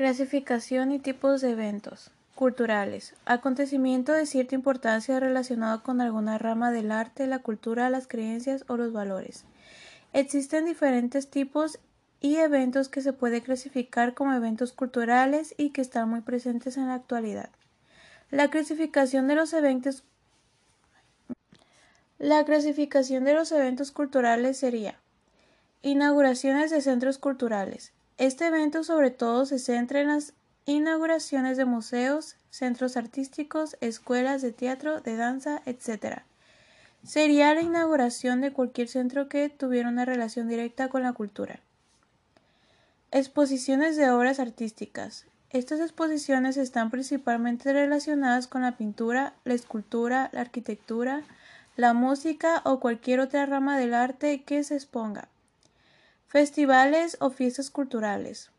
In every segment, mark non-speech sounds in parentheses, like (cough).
Clasificación y tipos de eventos. Culturales. Acontecimiento de cierta importancia relacionado con alguna rama del arte, la cultura, las creencias o los valores. Existen diferentes tipos y eventos que se puede clasificar como eventos culturales y que están muy presentes en la actualidad. La clasificación de los eventos La clasificación de los eventos culturales sería inauguraciones de centros culturales. Este evento sobre todo se centra en las inauguraciones de museos, centros artísticos, escuelas de teatro, de danza, etc. Sería la inauguración de cualquier centro que tuviera una relación directa con la cultura. Exposiciones de obras artísticas. Estas exposiciones están principalmente relacionadas con la pintura, la escultura, la arquitectura, la música o cualquier otra rama del arte que se exponga. Festivales o fiestas culturales.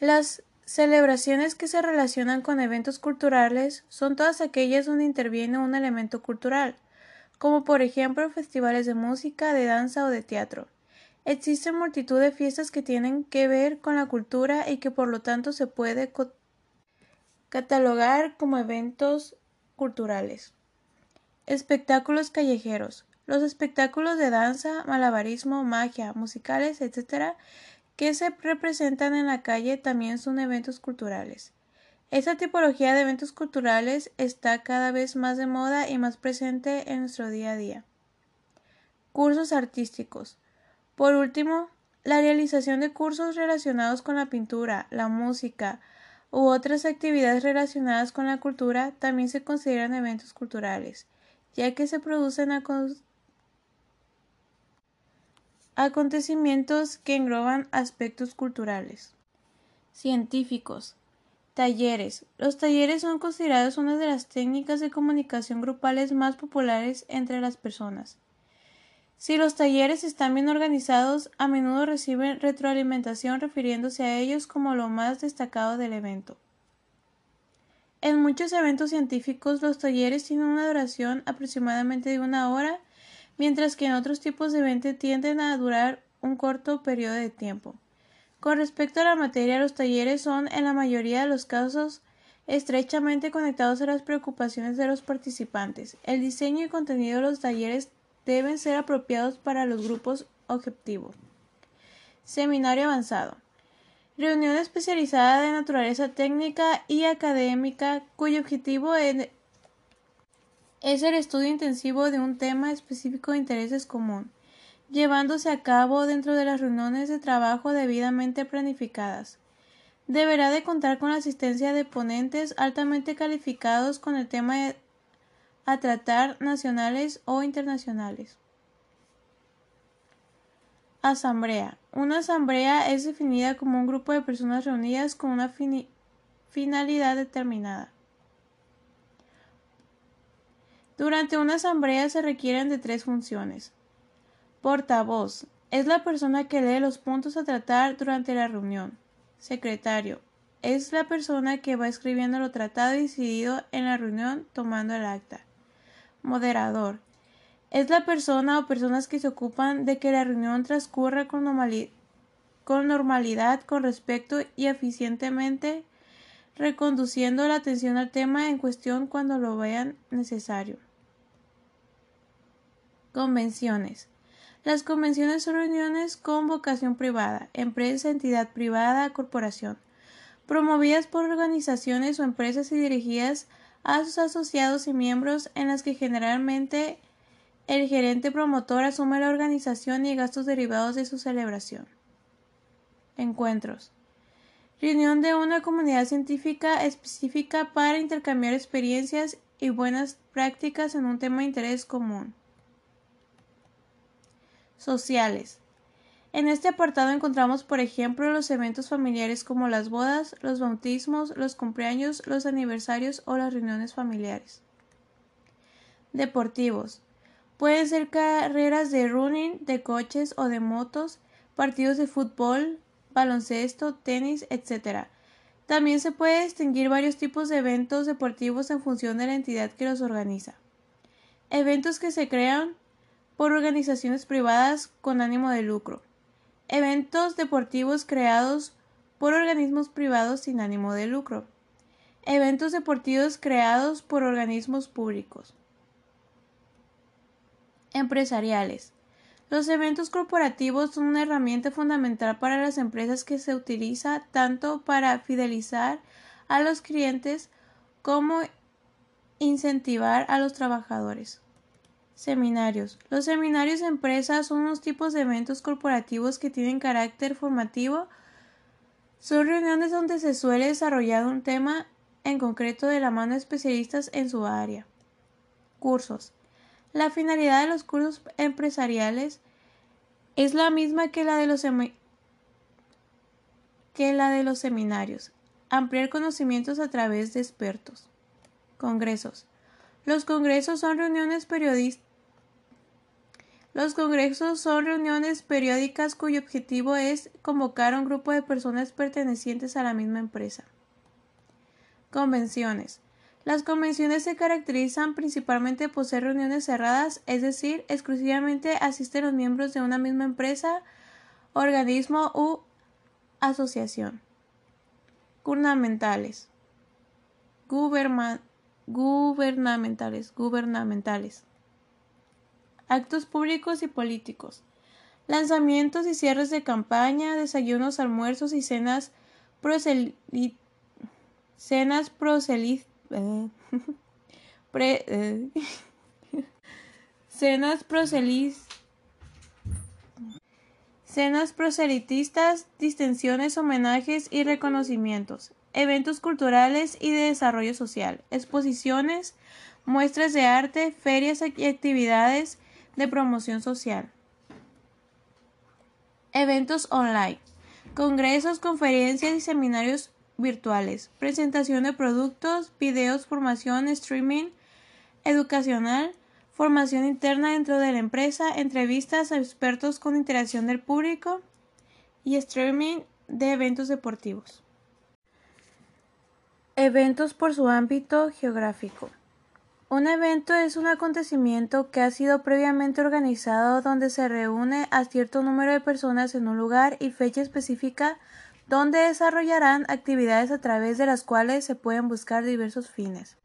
Las celebraciones que se relacionan con eventos culturales son todas aquellas donde interviene un elemento cultural, como por ejemplo festivales de música, de danza o de teatro. Existen multitud de fiestas que tienen que ver con la cultura y que por lo tanto se puede catalogar como eventos culturales. Espectáculos callejeros. Los espectáculos de danza, malabarismo, magia, musicales, etc., que se representan en la calle también son eventos culturales. Esta tipología de eventos culturales está cada vez más de moda y más presente en nuestro día a día. Cursos artísticos. Por último, la realización de cursos relacionados con la pintura, la música u otras actividades relacionadas con la cultura también se consideran eventos culturales, ya que se producen acontecimientos que engloban aspectos culturales. Científicos. Talleres. Los talleres son considerados una de las técnicas de comunicación grupales más populares entre las personas. Si los talleres están bien organizados, a menudo reciben retroalimentación refiriéndose a ellos como lo más destacado del evento. En muchos eventos científicos los talleres tienen una duración aproximadamente de una hora, mientras que en otros tipos de eventos tienden a durar un corto periodo de tiempo. Con respecto a la materia, los talleres son, en la mayoría de los casos, estrechamente conectados a las preocupaciones de los participantes. El diseño y contenido de los talleres deben ser apropiados para los grupos objetivos. Seminario avanzado. Reunión especializada de naturaleza técnica y académica cuyo objetivo es el estudio intensivo de un tema específico de intereses común, llevándose a cabo dentro de las reuniones de trabajo debidamente planificadas. Deberá de contar con la asistencia de ponentes altamente calificados con el tema a tratar nacionales o internacionales. Asamblea. Una asamblea es definida como un grupo de personas reunidas con una finalidad determinada. Durante una asamblea se requieren de tres funciones. Portavoz. Es la persona que lee los puntos a tratar durante la reunión. Secretario. Es la persona que va escribiendo lo tratado y decidido en la reunión tomando el acta. Moderador. Es la persona o personas que se ocupan de que la reunión transcurra con, normalidad, con respecto y eficientemente, reconduciendo la atención al tema en cuestión cuando lo vean necesario. Convenciones. Las convenciones son reuniones con vocación privada, empresa, entidad privada, corporación, promovidas por organizaciones o empresas y dirigidas a sus asociados y miembros en las que generalmente el gerente promotor asume la organización y gastos derivados de su celebración. Encuentros. Reunión de una comunidad científica específica para intercambiar experiencias y buenas prácticas en un tema de interés común. Sociales. En este apartado encontramos, por ejemplo, los eventos familiares como las bodas, los bautismos, los cumpleaños, los aniversarios o las reuniones familiares. Deportivos. Pueden ser carreras de running, de coches o de motos, partidos de fútbol, baloncesto, tenis, etc. También se puede distinguir varios tipos de eventos deportivos en función de la entidad que los organiza. Eventos que se crean por organizaciones privadas con ánimo de lucro eventos deportivos creados por organismos privados sin ánimo de lucro. Eventos deportivos creados por organismos públicos. Empresariales. Los eventos corporativos son una herramienta fundamental para las empresas que se utiliza tanto para fidelizar a los clientes como incentivar a los trabajadores. Seminarios. Los seminarios de empresas son unos tipos de eventos corporativos que tienen carácter formativo. Son reuniones donde se suele desarrollar un tema en concreto de la mano de especialistas en su área. Cursos. La finalidad de los cursos empresariales es la misma que la de los, que la de los seminarios, ampliar conocimientos a través de expertos. Congresos. Los congresos son reuniones periodísticas los congresos son reuniones periódicas cuyo objetivo es convocar a un grupo de personas pertenecientes a la misma empresa. Convenciones. Las convenciones se caracterizan principalmente por ser reuniones cerradas, es decir, exclusivamente asisten los miembros de una misma empresa, organismo u asociación. Gubernamentales. gubernamentales. Gubernamentales actos públicos y políticos, lanzamientos y cierres de campaña, desayunos, almuerzos y cenas cenas eh, (laughs) eh, (laughs) cenas cenas proselitistas, distensiones, homenajes y reconocimientos, eventos culturales y de desarrollo social, exposiciones, muestras de arte, ferias y actividades de promoción social. Eventos online. Congresos, conferencias y seminarios virtuales. Presentación de productos, videos, formación, streaming educacional, formación interna dentro de la empresa, entrevistas a expertos con interacción del público y streaming de eventos deportivos. Eventos por su ámbito geográfico. Un evento es un acontecimiento que ha sido previamente organizado donde se reúne a cierto número de personas en un lugar y fecha específica donde desarrollarán actividades a través de las cuales se pueden buscar diversos fines.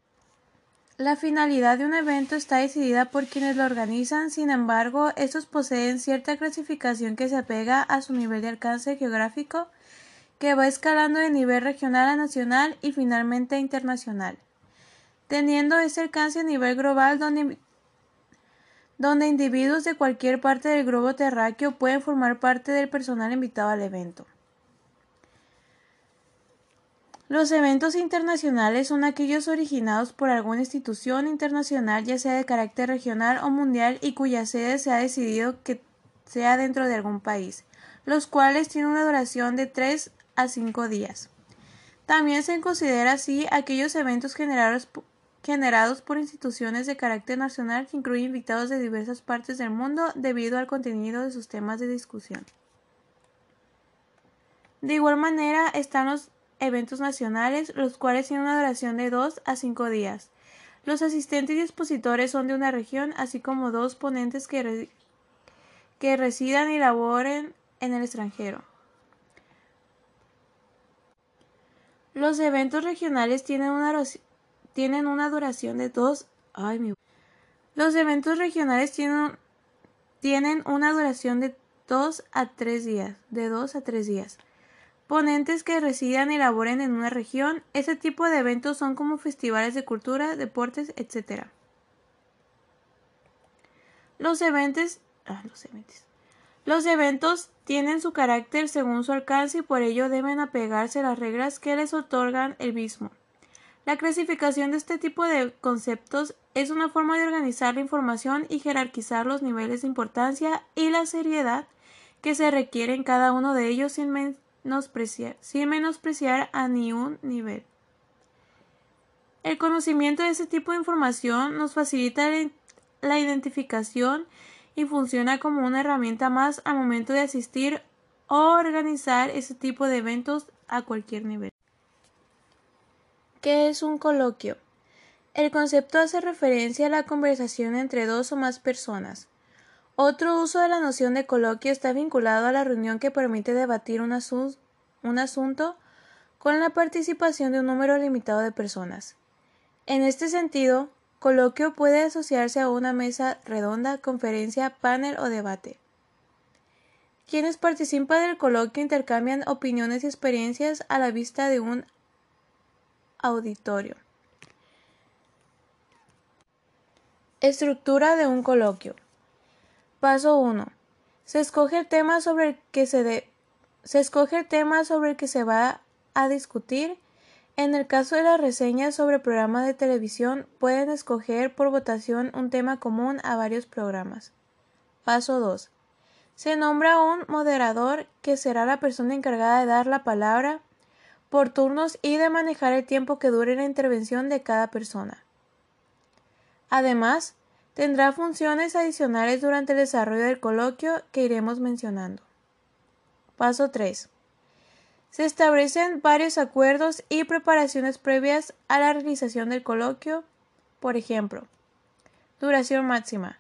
La finalidad de un evento está decidida por quienes lo organizan, sin embargo, estos poseen cierta clasificación que se apega a su nivel de alcance geográfico, que va escalando de nivel regional a nacional y finalmente internacional teniendo ese alcance a nivel global donde, donde individuos de cualquier parte del globo terráqueo pueden formar parte del personal invitado al evento. Los eventos internacionales son aquellos originados por alguna institución internacional, ya sea de carácter regional o mundial, y cuya sede se ha decidido que sea dentro de algún país, los cuales tienen una duración de 3 a 5 días. También se considera así aquellos eventos generados generados por instituciones de carácter nacional que incluyen invitados de diversas partes del mundo debido al contenido de sus temas de discusión. De igual manera están los eventos nacionales, los cuales tienen una duración de 2 a 5 días. Los asistentes y expositores son de una región, así como dos ponentes que, que residan y laboren en el extranjero. Los eventos regionales tienen una tienen una duración de dos. Ay, mi... Los eventos regionales tienen, tienen una duración de dos a tres días. De dos a tres días. Ponentes que residan y laboren en una región. Ese tipo de eventos son como festivales de cultura, deportes, etc. Los eventos. Ah, los eventos. Los eventos tienen su carácter según su alcance y por ello deben apegarse a las reglas que les otorgan el mismo. La clasificación de este tipo de conceptos es una forma de organizar la información y jerarquizar los niveles de importancia y la seriedad que se requiere en cada uno de ellos sin menospreciar, sin menospreciar a ni un nivel. El conocimiento de este tipo de información nos facilita la identificación y funciona como una herramienta más al momento de asistir o organizar ese tipo de eventos a cualquier nivel. ¿Qué es un coloquio? El concepto hace referencia a la conversación entre dos o más personas. Otro uso de la noción de coloquio está vinculado a la reunión que permite debatir un, un asunto con la participación de un número limitado de personas. En este sentido, coloquio puede asociarse a una mesa redonda, conferencia, panel o debate. Quienes participan del coloquio intercambian opiniones y experiencias a la vista de un auditorio. Estructura de un coloquio. Paso 1. Se escoge el tema sobre el que se, se escoge el tema sobre el que se va a discutir. En el caso de las reseñas sobre programas de televisión, pueden escoger por votación un tema común a varios programas. Paso 2. Se nombra un moderador que será la persona encargada de dar la palabra por turnos y de manejar el tiempo que dure la intervención de cada persona. Además, tendrá funciones adicionales durante el desarrollo del coloquio que iremos mencionando. Paso 3. Se establecen varios acuerdos y preparaciones previas a la realización del coloquio. Por ejemplo, duración máxima.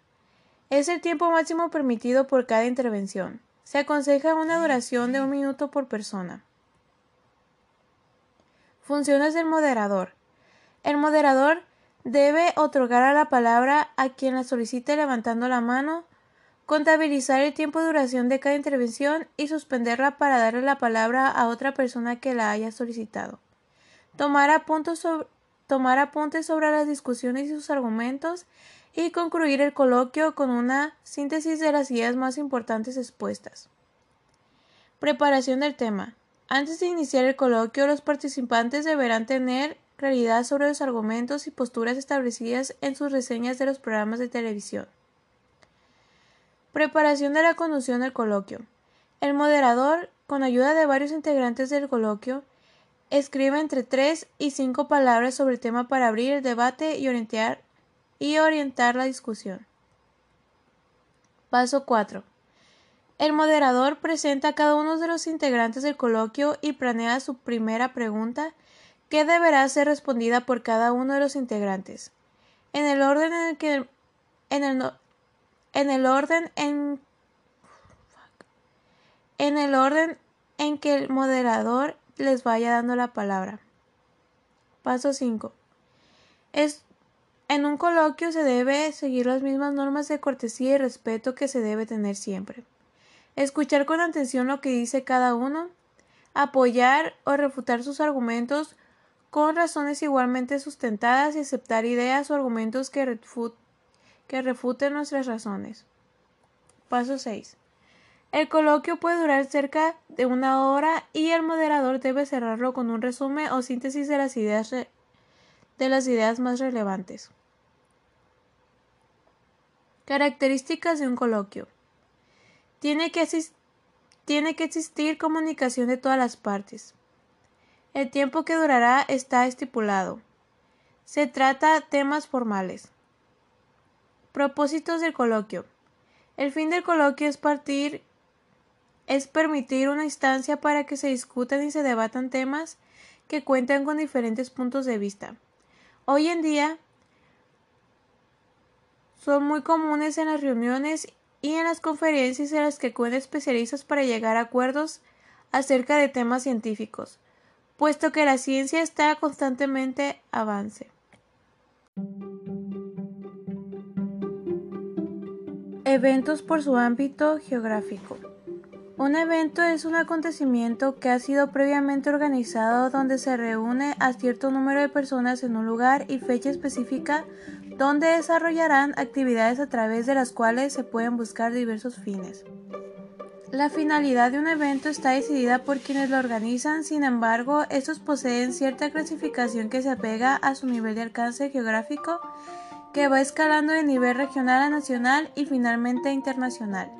Es el tiempo máximo permitido por cada intervención. Se aconseja una duración de un minuto por persona. Funciones del moderador. El moderador debe otorgar a la palabra a quien la solicite levantando la mano, contabilizar el tiempo de duración de cada intervención y suspenderla para darle la palabra a otra persona que la haya solicitado. Tomar apuntes sobre, tomar apuntes sobre las discusiones y sus argumentos y concluir el coloquio con una síntesis de las ideas más importantes expuestas. Preparación del tema. Antes de iniciar el coloquio, los participantes deberán tener claridad sobre los argumentos y posturas establecidas en sus reseñas de los programas de televisión. Preparación de la conducción del coloquio. El moderador, con ayuda de varios integrantes del coloquio, escribe entre tres y cinco palabras sobre el tema para abrir el debate y orientar, y orientar la discusión. Paso 4. El moderador presenta a cada uno de los integrantes del coloquio y planea su primera pregunta que deberá ser respondida por cada uno de los integrantes. En el orden en el que en el, en el orden en en el orden en que el moderador les vaya dando la palabra. Paso 5. Es en un coloquio se debe seguir las mismas normas de cortesía y respeto que se debe tener siempre. Escuchar con atención lo que dice cada uno, apoyar o refutar sus argumentos con razones igualmente sustentadas y aceptar ideas o argumentos que, refuten nuestras razones. Paso 6. El coloquio puede durar cerca de una hora y el moderador debe cerrarlo con un resumen o síntesis de las ideas más relevantes. Características de un coloquio. Tiene que, tiene que existir comunicación de todas las partes. El tiempo que durará está estipulado. Se trata temas formales. Propósitos del coloquio. El fin del coloquio es partir es permitir una instancia para que se discutan y se debatan temas que cuentan con diferentes puntos de vista. Hoy en día son muy comunes en las reuniones y en las conferencias en las que acuden especialistas para llegar a acuerdos acerca de temas científicos puesto que la ciencia está constantemente avance. Eventos por su ámbito geográfico. Un evento es un acontecimiento que ha sido previamente organizado donde se reúne a cierto número de personas en un lugar y fecha específica donde desarrollarán actividades a través de las cuales se pueden buscar diversos fines. La finalidad de un evento está decidida por quienes lo organizan, sin embargo, estos poseen cierta clasificación que se apega a su nivel de alcance geográfico, que va escalando de nivel regional a nacional y finalmente internacional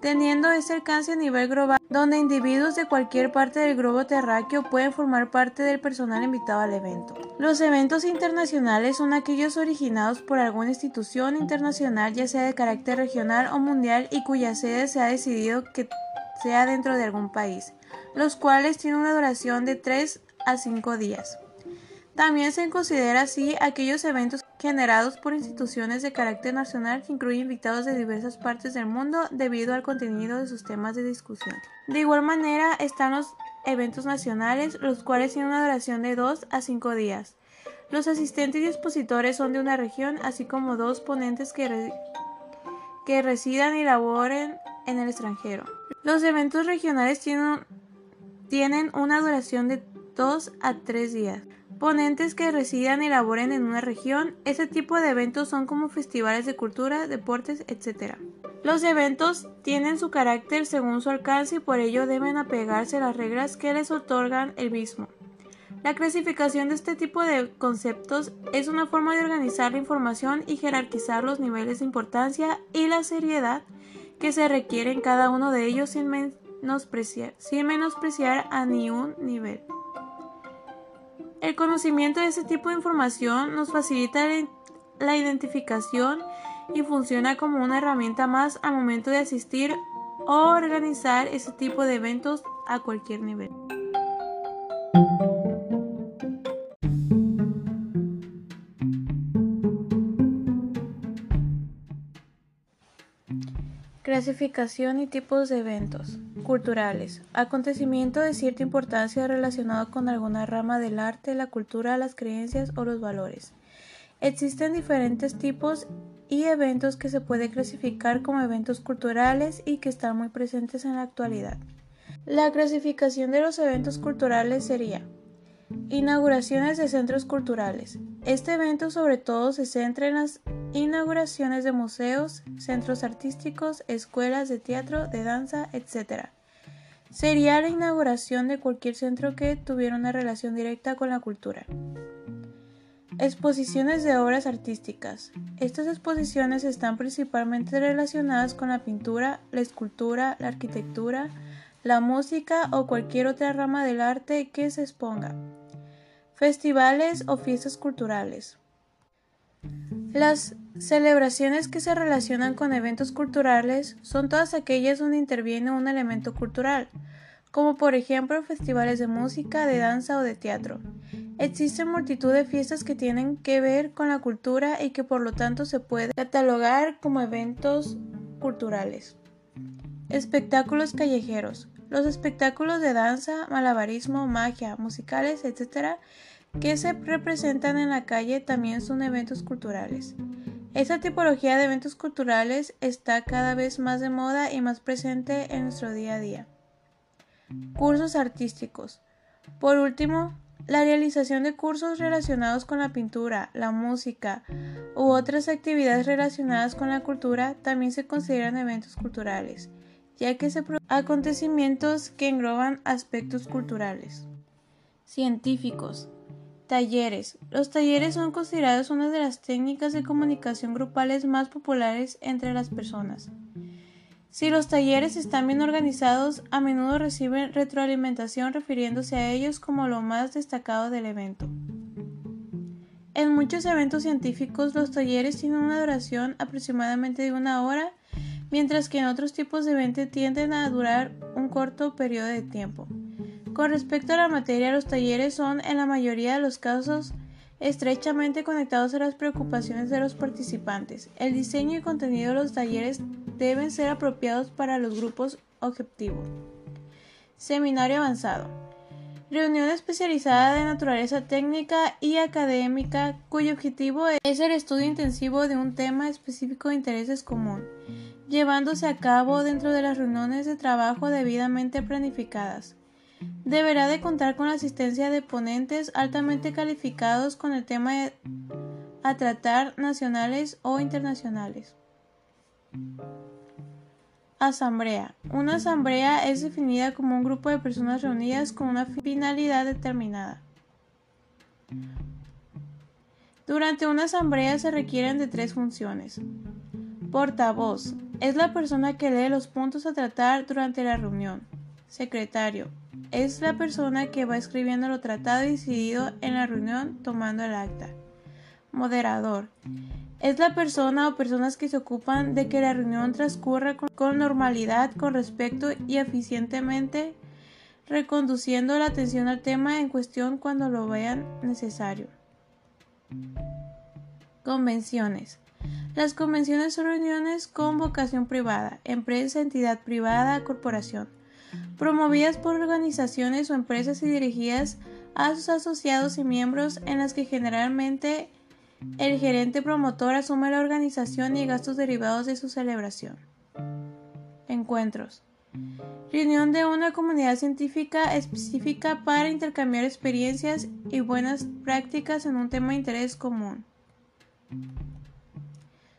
teniendo ese alcance a nivel global, donde individuos de cualquier parte del globo terráqueo pueden formar parte del personal invitado al evento. Los eventos internacionales son aquellos originados por alguna institución internacional, ya sea de carácter regional o mundial, y cuya sede se ha decidido que sea dentro de algún país, los cuales tienen una duración de 3 a 5 días. También se considera así aquellos eventos generados por instituciones de carácter nacional que incluyen invitados de diversas partes del mundo debido al contenido de sus temas de discusión. De igual manera están los eventos nacionales, los cuales tienen una duración de 2 a 5 días. Los asistentes y expositores son de una región, así como dos ponentes que, que residan y laboren en el extranjero. Los eventos regionales tienen, tienen una duración de 2 a 3 días. Ponentes que residan y laboren en una región, este tipo de eventos son como festivales de cultura, deportes, etc. Los eventos tienen su carácter según su alcance y por ello deben apegarse a las reglas que les otorgan el mismo. La clasificación de este tipo de conceptos es una forma de organizar la información y jerarquizar los niveles de importancia y la seriedad que se requiere en cada uno de ellos sin menospreciar, sin menospreciar a ni un nivel. El conocimiento de este tipo de información nos facilita la identificación y funciona como una herramienta más al momento de asistir o organizar ese tipo de eventos a cualquier nivel. Clasificación y tipos de eventos culturales. Acontecimiento de cierta importancia relacionado con alguna rama del arte, la cultura, las creencias o los valores. Existen diferentes tipos y eventos que se puede clasificar como eventos culturales y que están muy presentes en la actualidad. La clasificación de los eventos culturales sería Inauguraciones de centros culturales. Este evento sobre todo se centra en las inauguraciones de museos, centros artísticos, escuelas de teatro, de danza, etc. Sería la inauguración de cualquier centro que tuviera una relación directa con la cultura. Exposiciones de obras artísticas. Estas exposiciones están principalmente relacionadas con la pintura, la escultura, la arquitectura, la música o cualquier otra rama del arte que se exponga. Festivales o fiestas culturales. Las celebraciones que se relacionan con eventos culturales son todas aquellas donde interviene un elemento cultural, como por ejemplo festivales de música, de danza o de teatro. Existen multitud de fiestas que tienen que ver con la cultura y que por lo tanto se puede catalogar como eventos culturales. Espectáculos callejeros. Los espectáculos de danza, malabarismo, magia, musicales, etc., que se representan en la calle también son eventos culturales. Esta tipología de eventos culturales está cada vez más de moda y más presente en nuestro día a día. Cursos artísticos. Por último, la realización de cursos relacionados con la pintura, la música u otras actividades relacionadas con la cultura también se consideran eventos culturales ya que se producen acontecimientos que engloban aspectos culturales. Científicos. Talleres. Los talleres son considerados una de las técnicas de comunicación grupales más populares entre las personas. Si los talleres están bien organizados, a menudo reciben retroalimentación refiriéndose a ellos como lo más destacado del evento. En muchos eventos científicos los talleres tienen una duración aproximadamente de una hora mientras que en otros tipos de eventos tienden a durar un corto periodo de tiempo. Con respecto a la materia, los talleres son en la mayoría de los casos estrechamente conectados a las preocupaciones de los participantes. El diseño y contenido de los talleres deben ser apropiados para los grupos objetivos. Seminario avanzado. Reunión especializada de naturaleza técnica y académica cuyo objetivo es el estudio intensivo de un tema específico de intereses común llevándose a cabo dentro de las reuniones de trabajo debidamente planificadas. Deberá de contar con la asistencia de ponentes altamente calificados con el tema a tratar nacionales o internacionales. Asamblea. Una asamblea es definida como un grupo de personas reunidas con una finalidad determinada. Durante una asamblea se requieren de tres funciones. Portavoz. Es la persona que lee los puntos a tratar durante la reunión. Secretario. Es la persona que va escribiendo lo tratado y decidido en la reunión tomando el acta. Moderador. Es la persona o personas que se ocupan de que la reunión transcurra con, normalidad, con respecto y eficientemente, reconduciendo la atención al tema en cuestión cuando lo vean necesario. Convenciones. Las convenciones son reuniones con vocación privada, empresa, entidad privada, corporación. Promovidas por organizaciones o empresas y dirigidas a sus asociados y miembros en las que generalmente el gerente promotor asume la organización y gastos derivados de su celebración. Encuentros. Reunión de una comunidad científica específica para intercambiar experiencias y buenas prácticas en un tema de interés común.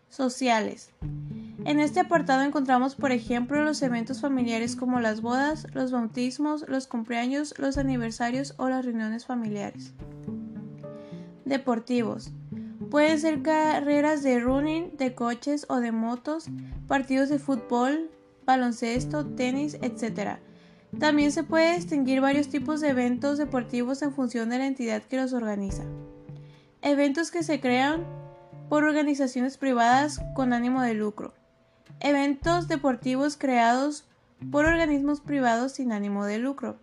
Sociales. En este apartado encontramos, por ejemplo, los eventos familiares como las bodas, los bautismos, los cumpleaños, los aniversarios o las reuniones familiares. Deportivos. Pueden ser carreras de running, de coches o de motos, partidos de fútbol, baloncesto, tenis, etc. También se puede distinguir varios tipos de eventos deportivos en función de la entidad que los organiza. Eventos que se crean por organizaciones privadas con ánimo de lucro. Eventos deportivos creados por organismos privados sin ánimo de lucro.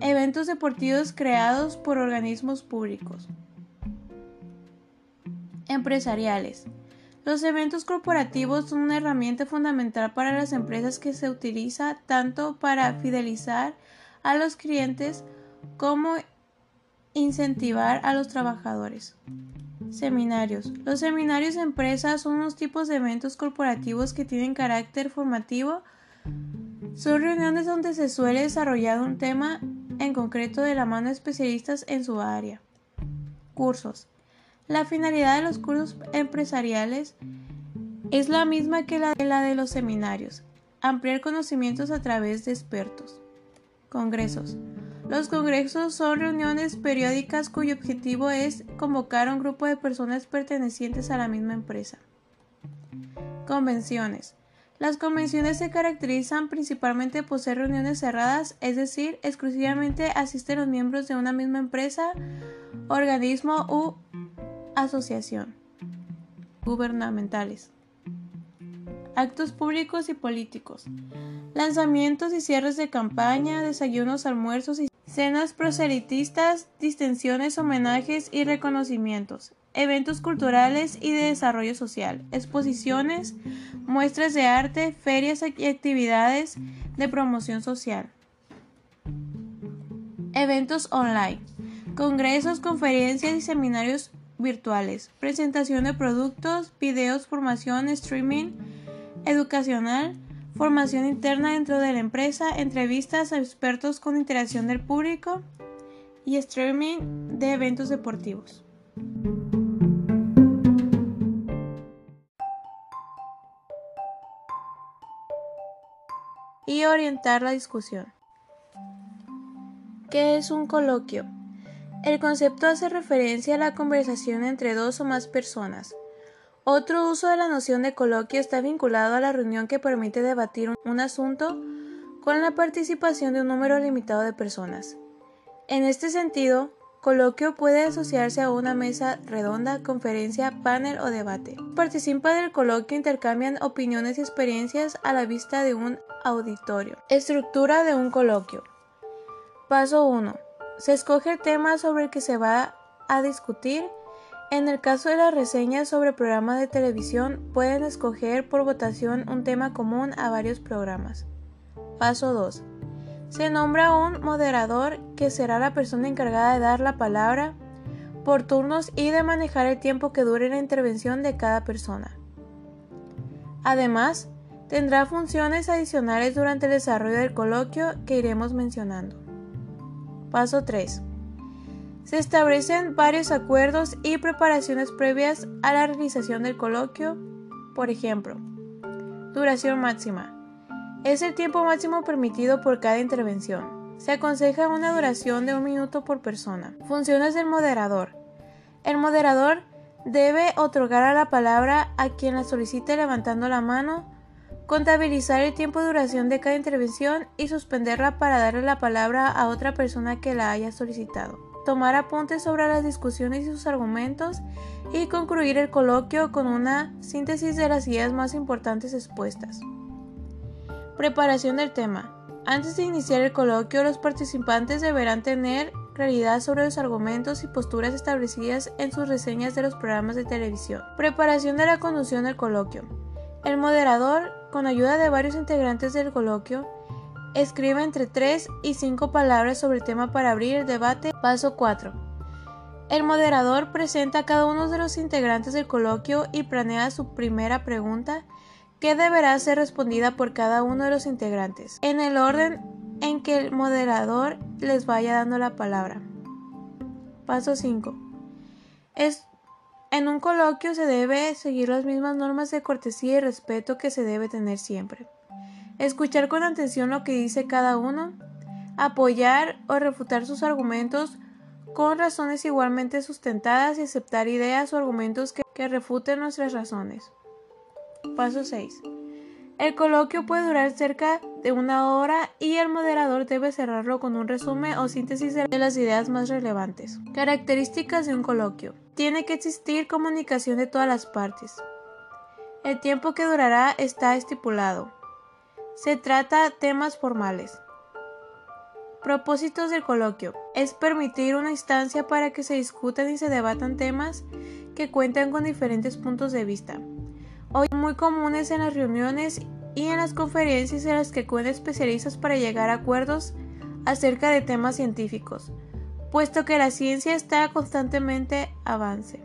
Eventos deportivos creados por organismos públicos. Empresariales. Los eventos corporativos son una herramienta fundamental para las empresas que se utiliza tanto para fidelizar a los clientes como incentivar a los trabajadores. Seminarios. Los seminarios de empresas son unos tipos de eventos corporativos que tienen carácter formativo. Son reuniones donde se suele desarrollar un tema en concreto de la mano de especialistas en su área. Cursos. La finalidad de los cursos empresariales es la misma que la de, la de los seminarios, ampliar conocimientos a través de expertos. Congresos. Los congresos son reuniones periódicas cuyo objetivo es convocar a un grupo de personas pertenecientes a la misma empresa. Convenciones. Las convenciones se caracterizan principalmente por ser reuniones cerradas, es decir, exclusivamente asisten los miembros de una misma empresa, organismo u asociación. Gubernamentales. Actos públicos y políticos. Lanzamientos y cierres de campaña, desayunos, almuerzos y cenas proselitistas, distensiones, homenajes y reconocimientos. Eventos culturales y de desarrollo social. Exposiciones, muestras de arte, ferias y actividades de promoción social. Eventos online. Congresos, conferencias y seminarios virtuales, presentación de productos, videos, formación, streaming educacional, formación interna dentro de la empresa, entrevistas a expertos con interacción del público y streaming de eventos deportivos. Y orientar la discusión. ¿Qué es un coloquio? El concepto hace referencia a la conversación entre dos o más personas. Otro uso de la noción de coloquio está vinculado a la reunión que permite debatir un asunto con la participación de un número limitado de personas. En este sentido, coloquio puede asociarse a una mesa redonda, conferencia, panel o debate. Participa del coloquio intercambian opiniones y experiencias a la vista de un auditorio. Estructura de un coloquio. Paso 1. Se escoge el tema sobre el que se va a discutir. En el caso de las reseñas sobre programas de televisión, pueden escoger por votación un tema común a varios programas. Paso 2. Se nombra un moderador que será la persona encargada de dar la palabra por turnos y de manejar el tiempo que dure la intervención de cada persona. Además, tendrá funciones adicionales durante el desarrollo del coloquio que iremos mencionando. Paso 3. Se establecen varios acuerdos y preparaciones previas a la realización del coloquio. Por ejemplo, duración máxima. Es el tiempo máximo permitido por cada intervención. Se aconseja una duración de un minuto por persona. Funciones del moderador. El moderador debe otorgar la palabra a quien la solicite levantando la mano contabilizar el tiempo de duración de cada intervención y suspenderla para darle la palabra a otra persona que la haya solicitado, tomar apuntes sobre las discusiones y sus argumentos y concluir el coloquio con una síntesis de las ideas más importantes expuestas. Preparación del tema. Antes de iniciar el coloquio, los participantes deberán tener claridad sobre los argumentos y posturas establecidas en sus reseñas de los programas de televisión. Preparación de la conducción del coloquio. El moderador con ayuda de varios integrantes del coloquio, Escribe entre 3 y 5 palabras sobre el tema para abrir el debate. Paso 4. El moderador presenta a cada uno de los integrantes del coloquio y planea su primera pregunta que deberá ser respondida por cada uno de los integrantes, en el orden en que el moderador les vaya dando la palabra. Paso 5. Es, en un coloquio se debe seguir las mismas normas de cortesía y respeto que se debe tener siempre. Escuchar con atención lo que dice cada uno, apoyar o refutar sus argumentos con razones igualmente sustentadas y aceptar ideas o argumentos que, refuten nuestras razones. Paso 6. El coloquio puede durar cerca de una hora y el moderador debe cerrarlo con un resumen o síntesis de las ideas más relevantes. Características de un coloquio. Tiene que existir comunicación de todas las partes. El tiempo que durará está estipulado. Se trata temas formales. Propósitos del coloquio. Es permitir una instancia para que se discutan y se debatan temas que cuentan con diferentes puntos de vista hoy muy comunes en las reuniones y en las conferencias en las que acuden especialistas para llegar a acuerdos acerca de temas científicos, puesto que la ciencia está constantemente avance.